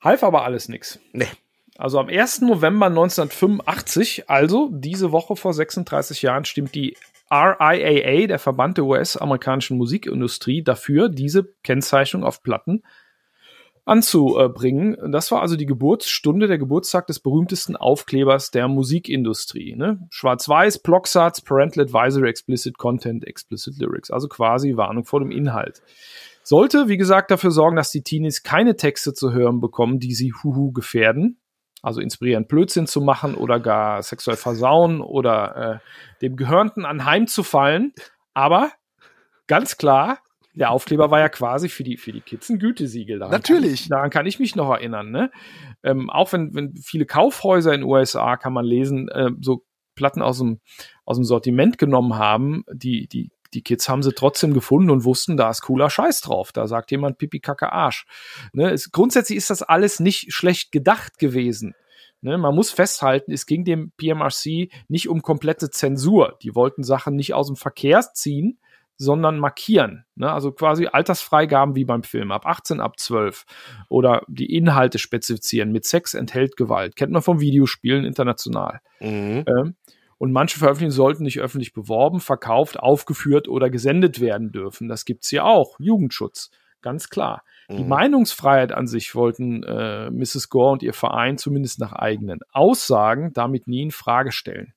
Half aber alles nix. Nee. Also am 1. November 1985, also diese Woche vor 36 Jahren, stimmt die RIAA, der Verband der US-amerikanischen Musikindustrie, dafür, diese Kennzeichnung auf Platten anzubringen. Das war also die Geburtsstunde, der Geburtstag des berühmtesten Aufklebers der Musikindustrie. Ne? Schwarz-Weiß, Blocksatz, Parental Advisory, Explicit Content, Explicit Lyrics, also quasi Warnung vor dem Inhalt. Sollte, wie gesagt, dafür sorgen, dass die Teenies keine Texte zu hören bekommen, die sie huhu gefährden. Also inspirieren, Blödsinn zu machen oder gar sexuell versauen oder äh, dem Gehörnten anheimzufallen. Aber ganz klar, der Aufkleber war ja quasi für die, für die Kids ein Gütesiegel. Daran Natürlich. Kann, daran kann ich mich noch erinnern. Ne? Ähm, auch wenn, wenn viele Kaufhäuser in den USA, kann man lesen, äh, so Platten aus dem, aus dem Sortiment genommen haben, die, die die Kids haben sie trotzdem gefunden und wussten, da ist cooler Scheiß drauf. Da sagt jemand Pipi Kacke Arsch. Ne, es, grundsätzlich ist das alles nicht schlecht gedacht gewesen. Ne, man muss festhalten, es ging dem PMRC nicht um komplette Zensur. Die wollten Sachen nicht aus dem Verkehr ziehen, sondern markieren. Ne? Also quasi Altersfreigaben wie beim Film, ab 18, ab 12. Oder die Inhalte spezifizieren. Mit Sex enthält Gewalt. Kennt man vom Videospielen international. Mhm. Ähm, und manche Veröffentlichungen sollten nicht öffentlich beworben, verkauft, aufgeführt oder gesendet werden dürfen. Das gibt's hier auch. Jugendschutz, ganz klar. Mhm. Die Meinungsfreiheit an sich wollten äh, Mrs. Gore und ihr Verein zumindest nach eigenen Aussagen damit nie in Frage stellen.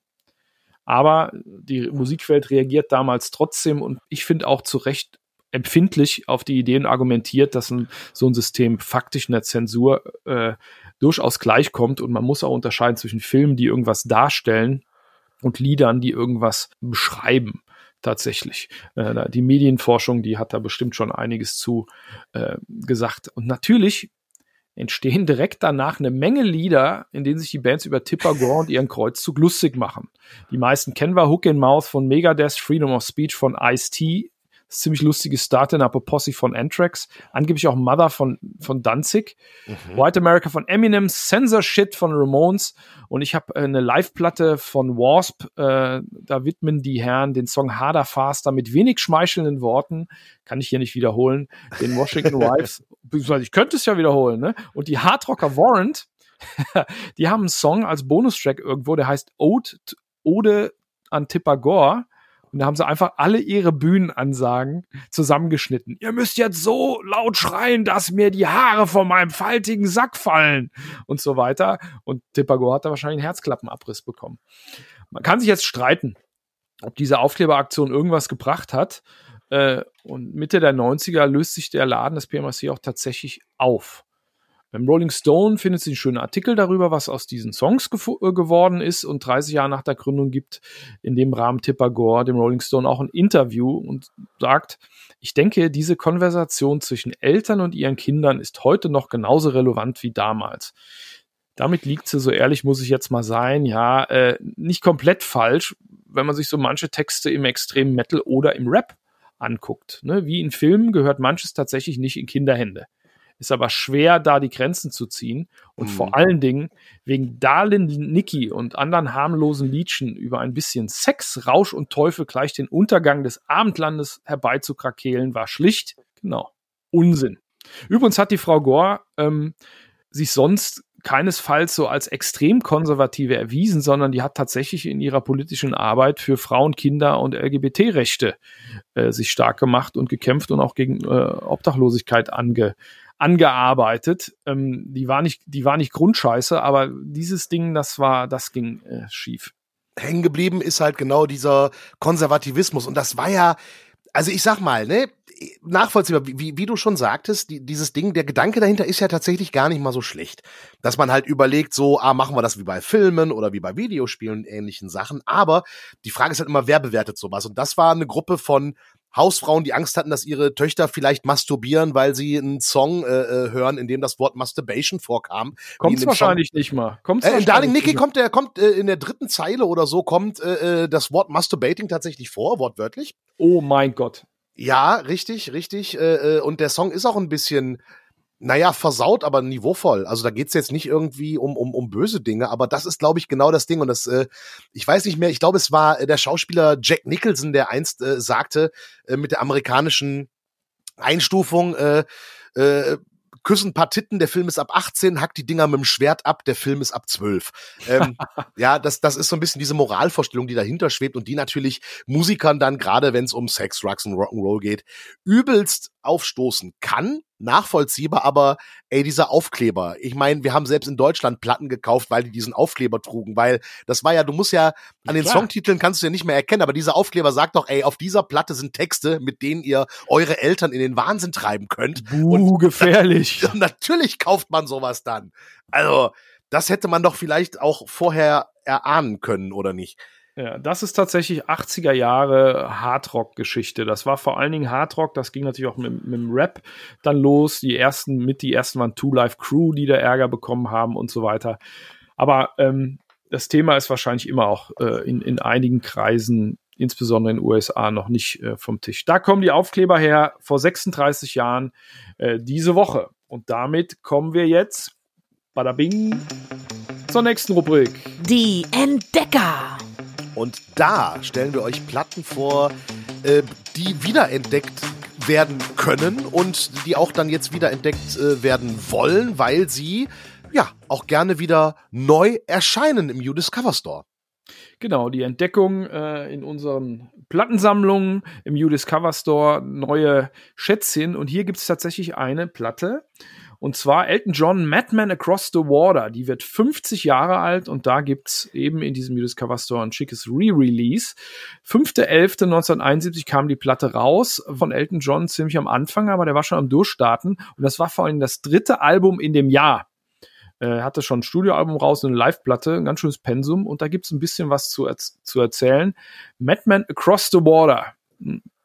Aber die Musikwelt reagiert damals trotzdem und ich finde auch zu Recht empfindlich auf die Ideen argumentiert, dass ein, so ein System faktisch in der Zensur äh, durchaus gleichkommt und man muss auch unterscheiden zwischen Filmen, die irgendwas darstellen und Liedern, die irgendwas beschreiben tatsächlich. Äh, die Medienforschung, die hat da bestimmt schon einiges zu äh, gesagt. Und natürlich entstehen direkt danach eine Menge Lieder, in denen sich die Bands über Tipper Gore und ihren Kreuzzug lustig machen. Die meisten kennen wir Hook in Mouth von Megadeth, Freedom of Speech von Ice-T, ziemlich lustiges Starter in Posse von Anthrax, angeblich auch Mother von, von Danzig, mhm. White America von Eminem, Sensor Shit von Ramones. Und ich habe äh, eine Live-Platte von Wasp, äh, da widmen die Herren den Song Harder Faster mit wenig schmeichelnden Worten, kann ich hier nicht wiederholen, den Washington Wives, beziehungsweise ich könnte es ja wiederholen, ne? Und die Hardrocker Warrant, die haben einen Song als Bonustrack irgendwo, der heißt Ode, Ode an Tipper Gore und da haben sie einfach alle ihre Bühnenansagen zusammengeschnitten. Ihr müsst jetzt so laut schreien, dass mir die Haare von meinem faltigen Sack fallen und so weiter. Und Tippago hat da wahrscheinlich einen Herzklappenabriss bekommen. Man kann sich jetzt streiten, ob diese Aufkleberaktion irgendwas gebracht hat. Äh, und Mitte der 90er löst sich der Laden des PMRC auch tatsächlich auf. Beim Rolling Stone findet sich ein schöner Artikel darüber, was aus diesen Songs äh, geworden ist und 30 Jahre nach der Gründung gibt in dem Rahmen Tipper Gore dem Rolling Stone auch ein Interview und sagt, ich denke, diese Konversation zwischen Eltern und ihren Kindern ist heute noch genauso relevant wie damals. Damit liegt sie, so ehrlich muss ich jetzt mal sein, ja, äh, nicht komplett falsch, wenn man sich so manche Texte im extremen Metal oder im Rap anguckt. Ne? Wie in Filmen gehört manches tatsächlich nicht in Kinderhände. Ist aber schwer, da die Grenzen zu ziehen. Und mhm. vor allen Dingen wegen Darlin Nicky und anderen harmlosen Liedchen über ein bisschen Sex, Rausch und Teufel gleich den Untergang des Abendlandes herbeizukrakehlen, war schlicht, genau, Unsinn. Übrigens hat die Frau Gore ähm, sich sonst keinesfalls so als extrem konservative erwiesen, sondern die hat tatsächlich in ihrer politischen Arbeit für Frauen, Kinder und LGBT-Rechte äh, sich stark gemacht und gekämpft und auch gegen äh, Obdachlosigkeit ange, angearbeitet. Ähm, die war nicht, die war nicht Grundscheiße, aber dieses Ding, das war, das ging äh, schief. Hängen geblieben ist halt genau dieser Konservativismus und das war ja, also ich sag mal, ne, nachvollziehbar, wie, wie du schon sagtest, die, dieses Ding, der Gedanke dahinter ist ja tatsächlich gar nicht mal so schlecht. Dass man halt überlegt, so, ah, machen wir das wie bei Filmen oder wie bei Videospielen und ähnlichen Sachen. Aber die Frage ist halt immer, wer bewertet sowas? Und das war eine Gruppe von Hausfrauen, die Angst hatten, dass ihre Töchter vielleicht masturbieren, weil sie einen Song äh, äh hören, in dem das Wort Masturbation vorkam. Kommt wahrscheinlich Song. nicht mal. Kommt's äh, in Darling Nikki kommt der kommt äh, in der dritten Zeile oder so kommt äh, äh, das Wort Masturbating tatsächlich vor, wortwörtlich. Oh mein Gott. Ja, richtig, richtig. Äh, äh, und der Song ist auch ein bisschen, naja, versaut, aber niveauvoll. Also da geht's jetzt nicht irgendwie um, um, um böse Dinge, aber das ist, glaube ich, genau das Ding. Und das, äh, ich weiß nicht mehr, ich glaube, es war der Schauspieler Jack Nicholson, der einst äh, sagte, äh, mit der amerikanischen Einstufung, äh, äh, küssen ein paar Titten, der Film ist ab 18, hackt die Dinger mit dem Schwert ab, der Film ist ab 12. Ähm, ja, das, das ist so ein bisschen diese Moralvorstellung, die dahinter schwebt und die natürlich Musikern dann, gerade wenn es um Sex, Drugs und Rock'n'Roll geht, übelst aufstoßen kann, nachvollziehbar, aber ey, dieser Aufkleber, ich meine, wir haben selbst in Deutschland Platten gekauft, weil die diesen Aufkleber trugen, weil das war ja, du musst ja, an den Klar. Songtiteln kannst du ja nicht mehr erkennen, aber dieser Aufkleber sagt doch, ey, auf dieser Platte sind Texte, mit denen ihr eure Eltern in den Wahnsinn treiben könnt. Buh, und gefährlich. Natürlich kauft man sowas dann. Also, das hätte man doch vielleicht auch vorher erahnen können, oder nicht? Ja, das ist tatsächlich 80er Jahre Hardrock-Geschichte. Das war vor allen Dingen Hardrock, das ging natürlich auch mit, mit dem Rap dann los. Die ersten, mit die ersten waren Two Life Crew, die da Ärger bekommen haben und so weiter. Aber ähm, das Thema ist wahrscheinlich immer auch äh, in, in einigen Kreisen, insbesondere in den USA, noch nicht äh, vom Tisch. Da kommen die Aufkleber her vor 36 Jahren äh, diese Woche. Und damit kommen wir jetzt, bada bing, zur nächsten Rubrik. Die Entdecker. Und da stellen wir euch Platten vor, äh, die wiederentdeckt werden können und die auch dann jetzt wiederentdeckt äh, werden wollen, weil sie ja auch gerne wieder neu erscheinen im U-Discover Store. Genau, die Entdeckung äh, in unseren Plattensammlungen im U-Discover Store, neue Schätzchen. Und hier gibt es tatsächlich eine Platte, und zwar Elton John Madman Across the Water. Die wird 50 Jahre alt und da gibt's eben in diesem Discover Store ein schickes Re-Release. 5.11.1971 kam die Platte raus von Elton John ziemlich am Anfang, aber der war schon am Durchstarten. Und das war vor allem das dritte Album in dem Jahr. Er hatte schon ein Studioalbum raus, eine Live-Platte, ein ganz schönes Pensum und da gibt's ein bisschen was zu, zu erzählen. Madman Across the Water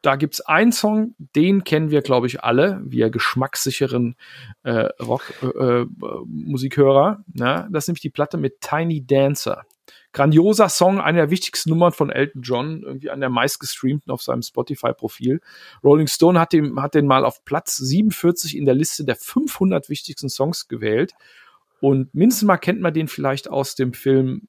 da gibt's einen Song, den kennen wir, glaube ich, alle, wir geschmackssicheren äh, Rock-Musikhörer. Äh, äh, das ist nämlich die Platte mit Tiny Dancer. Grandioser Song, eine der wichtigsten Nummern von Elton John, irgendwie an der meistgestreamten auf seinem Spotify-Profil. Rolling Stone hat den, hat den mal auf Platz 47 in der Liste der 500 wichtigsten Songs gewählt. Und mindestens mal kennt man den vielleicht aus dem Film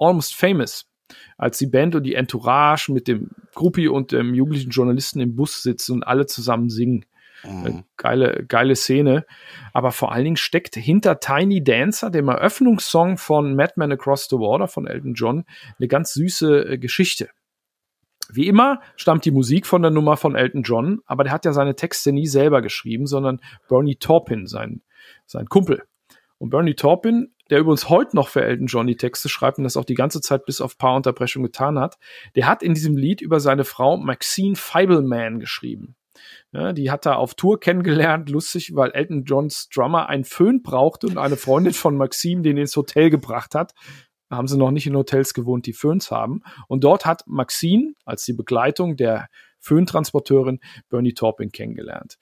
Almost Famous als die Band und die Entourage mit dem Groupie und dem jugendlichen Journalisten im Bus sitzen und alle zusammen singen. Mhm. Geile, geile Szene. Aber vor allen Dingen steckt hinter Tiny Dancer, dem Eröffnungssong von Madman Across the Water von Elton John, eine ganz süße äh, Geschichte. Wie immer stammt die Musik von der Nummer von Elton John, aber der hat ja seine Texte nie selber geschrieben, sondern Bernie Taupin, sein, sein Kumpel. Und Bernie Taupin der übrigens heute noch für Elton John die Texte schreibt und das auch die ganze Zeit bis auf paar Unterbrechungen getan hat, der hat in diesem Lied über seine Frau Maxine Feibelman geschrieben. Ja, die hat er auf Tour kennengelernt, lustig, weil Elton Johns Drummer einen Föhn brauchte und eine Freundin von Maxine den ins Hotel gebracht hat. Da haben sie noch nicht in Hotels gewohnt, die Föhns haben. Und dort hat Maxine als die Begleitung der Föhntransporteurin Bernie Taupin kennengelernt.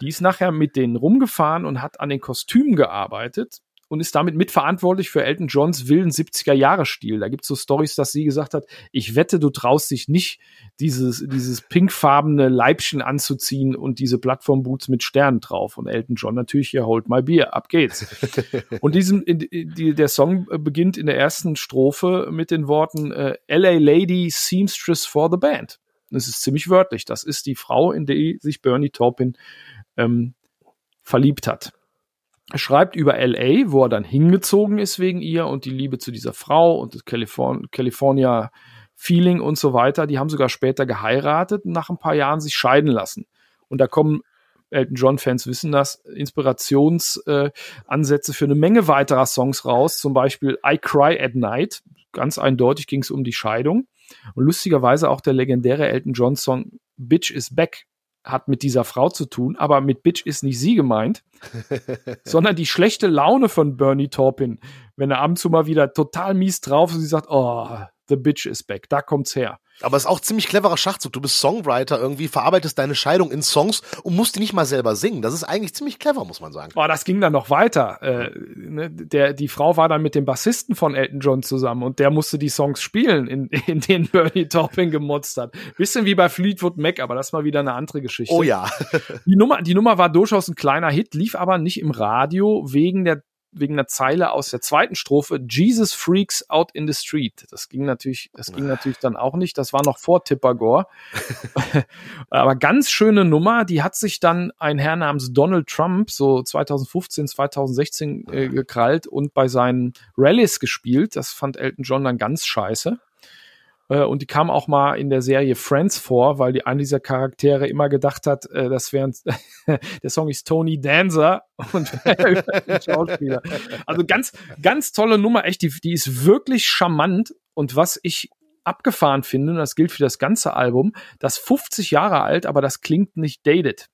Die ist nachher mit denen rumgefahren und hat an den Kostümen gearbeitet und ist damit mitverantwortlich für Elton Johns wilden 70er-Jahre-Stil. Da gibt es so Stories, dass sie gesagt hat, ich wette, du traust dich nicht, dieses, dieses pinkfarbene Leibchen anzuziehen und diese Plattform-Boots mit Sternen drauf. Und Elton John natürlich, hier, hold my beer, ab geht's. und diesem, in, die, der Song beginnt in der ersten Strophe mit den Worten äh, LA Lady Seamstress for the Band. Das ist ziemlich wörtlich. Das ist die Frau, in die sich Bernie Taupin ähm, verliebt hat. Er schreibt über LA, wo er dann hingezogen ist wegen ihr und die Liebe zu dieser Frau und das Californ California Feeling und so weiter. Die haben sogar später geheiratet und nach ein paar Jahren sich scheiden lassen. Und da kommen Elton John-Fans wissen das, Inspirationsansätze äh, für eine Menge weiterer Songs raus, zum Beispiel I Cry at Night. Ganz eindeutig ging es um die Scheidung. Und lustigerweise auch der legendäre Elton John-Song Bitch is Back hat mit dieser Frau zu tun, aber mit Bitch ist nicht sie gemeint, sondern die schlechte Laune von Bernie Taupin, wenn er ab und zu mal wieder total mies drauf ist und sie sagt, oh, the bitch is back, da kommt's her. Aber es ist auch ziemlich cleverer Schachzug. Du bist Songwriter irgendwie, verarbeitest deine Scheidung in Songs und musst die nicht mal selber singen. Das ist eigentlich ziemlich clever, muss man sagen. Boah, das ging dann noch weiter. Äh, ne, der, die Frau war dann mit dem Bassisten von Elton John zusammen und der musste die Songs spielen, in, in denen Bernie Taupin gemotzt hat. Bisschen wie bei Fleetwood Mac, aber das war wieder eine andere Geschichte. Oh ja. die, Nummer, die Nummer war durchaus ein kleiner Hit, lief aber nicht im Radio wegen der wegen einer Zeile aus der zweiten Strophe Jesus Freaks Out in the Street. Das ging natürlich, das ging natürlich dann auch nicht. Das war noch vor Tippergore. Aber ganz schöne Nummer. Die hat sich dann ein Herr namens Donald Trump so 2015, 2016 äh, gekrallt und bei seinen Rallies gespielt. Das fand Elton John dann ganz scheiße. Äh, und die kam auch mal in der Serie Friends vor, weil die eine dieser Charaktere immer gedacht hat, äh, das wären der Song ist Tony Dancer und Schauspieler. Also ganz, ganz tolle Nummer, echt, die, die ist wirklich charmant. Und was ich abgefahren finde, und das gilt für das ganze Album, das 50 Jahre alt, aber das klingt nicht dated.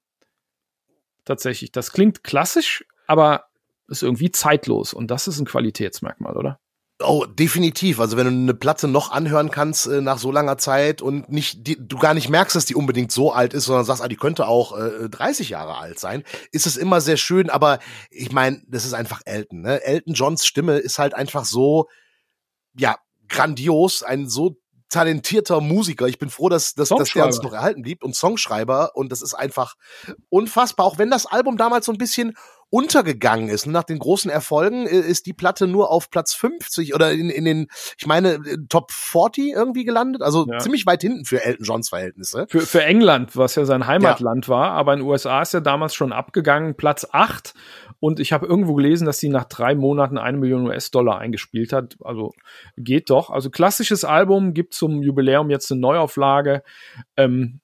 Tatsächlich. Das klingt klassisch, aber ist irgendwie zeitlos. Und das ist ein Qualitätsmerkmal, oder? Oh, definitiv. Also wenn du eine Platte noch anhören kannst äh, nach so langer Zeit und nicht, die, du gar nicht merkst, dass die unbedingt so alt ist, sondern sagst, ah, die könnte auch äh, 30 Jahre alt sein, ist es immer sehr schön. Aber ich meine, das ist einfach Elton. Ne? Elton Johns Stimme ist halt einfach so, ja, grandios, ein so talentierter Musiker. Ich bin froh, dass, dass, dass der uns noch erhalten blieb und Songschreiber. Und das ist einfach unfassbar. Auch wenn das Album damals so ein bisschen untergegangen ist. Nach den großen Erfolgen äh, ist die Platte nur auf Platz 50 oder in, in den, ich meine, äh, Top 40 irgendwie gelandet. Also ja. ziemlich weit hinten für Elton Johns Verhältnisse. Für, für England, was ja sein Heimatland ja. war, aber in den USA ist er damals schon abgegangen, Platz 8. Und ich habe irgendwo gelesen, dass sie nach drei Monaten eine Million US-Dollar eingespielt hat. Also geht doch. Also klassisches Album, gibt zum Jubiläum jetzt eine Neuauflage. Ähm,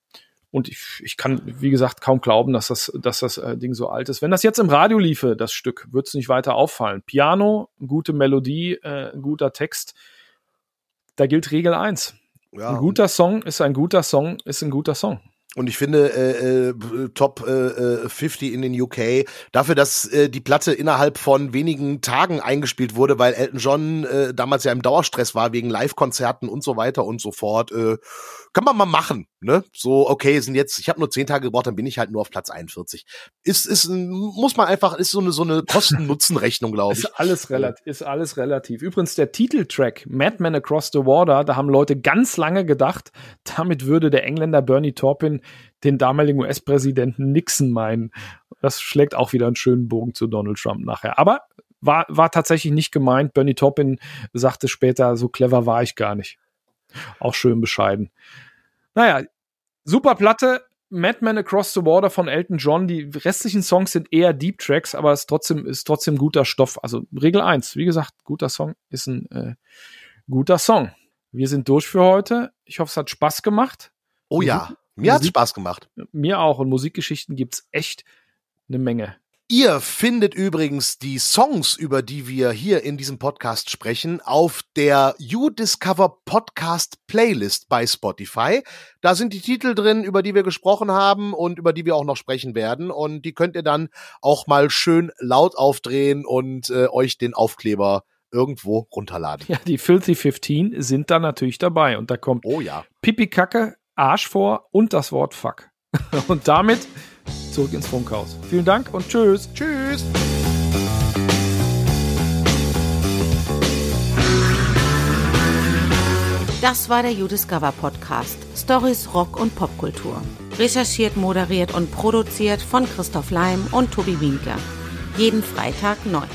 und ich, ich kann, wie gesagt, kaum glauben, dass das, dass das äh, Ding so alt ist. Wenn das jetzt im Radio liefe, das Stück, würde es nicht weiter auffallen. Piano, gute Melodie, äh, guter Text. Da gilt Regel eins. Ja, ein guter Song ist ein guter Song, ist ein guter Song. Und ich finde äh, äh, Top äh, 50 äh, in den UK dafür, dass äh, die Platte innerhalb von wenigen Tagen eingespielt wurde, weil Elton John äh, damals ja im Dauerstress war wegen Live-Konzerten und so weiter und so fort. Äh, kann man mal machen, ne? So okay, sind jetzt. Ich habe nur zehn Tage gebraucht, dann bin ich halt nur auf Platz 41. Ist ist muss man einfach ist so eine so eine Kosten-Nutzen-Rechnung, glaube ich. Ist alles relativ. Ist alles relativ. Übrigens der Titeltrack Madman Across the Water, da haben Leute ganz lange gedacht, damit würde der Engländer Bernie Taupin den damaligen US-Präsidenten Nixon meinen. Das schlägt auch wieder einen schönen Bogen zu Donald Trump nachher. Aber war, war tatsächlich nicht gemeint. Bernie Taupin sagte später, so clever war ich gar nicht. Auch schön bescheiden. Naja, super Platte. Madman Across the Water von Elton John. Die restlichen Songs sind eher Deep Tracks, aber es ist trotzdem, ist trotzdem guter Stoff. Also Regel 1, wie gesagt, guter Song ist ein äh, guter Song. Wir sind durch für heute. Ich hoffe, es hat Spaß gemacht. Oh ja. Mir hat Spaß gemacht. Mir auch. Und Musikgeschichten gibt's echt eine Menge. Ihr findet übrigens die Songs, über die wir hier in diesem Podcast sprechen, auf der You Discover Podcast Playlist bei Spotify. Da sind die Titel drin, über die wir gesprochen haben und über die wir auch noch sprechen werden. Und die könnt ihr dann auch mal schön laut aufdrehen und äh, euch den Aufkleber irgendwo runterladen. Ja, die Filthy 15 sind da natürlich dabei. Und da kommt oh, ja. Pipi Kacke, Arsch vor und das Wort Fuck. Und damit zurück ins Funkhaus. Vielen Dank und tschüss. Tschüss. Das war der You Discover Podcast. Stories Rock und Popkultur. Recherchiert, moderiert und produziert von Christoph Leim und Tobi Winkler. Jeden Freitag neu.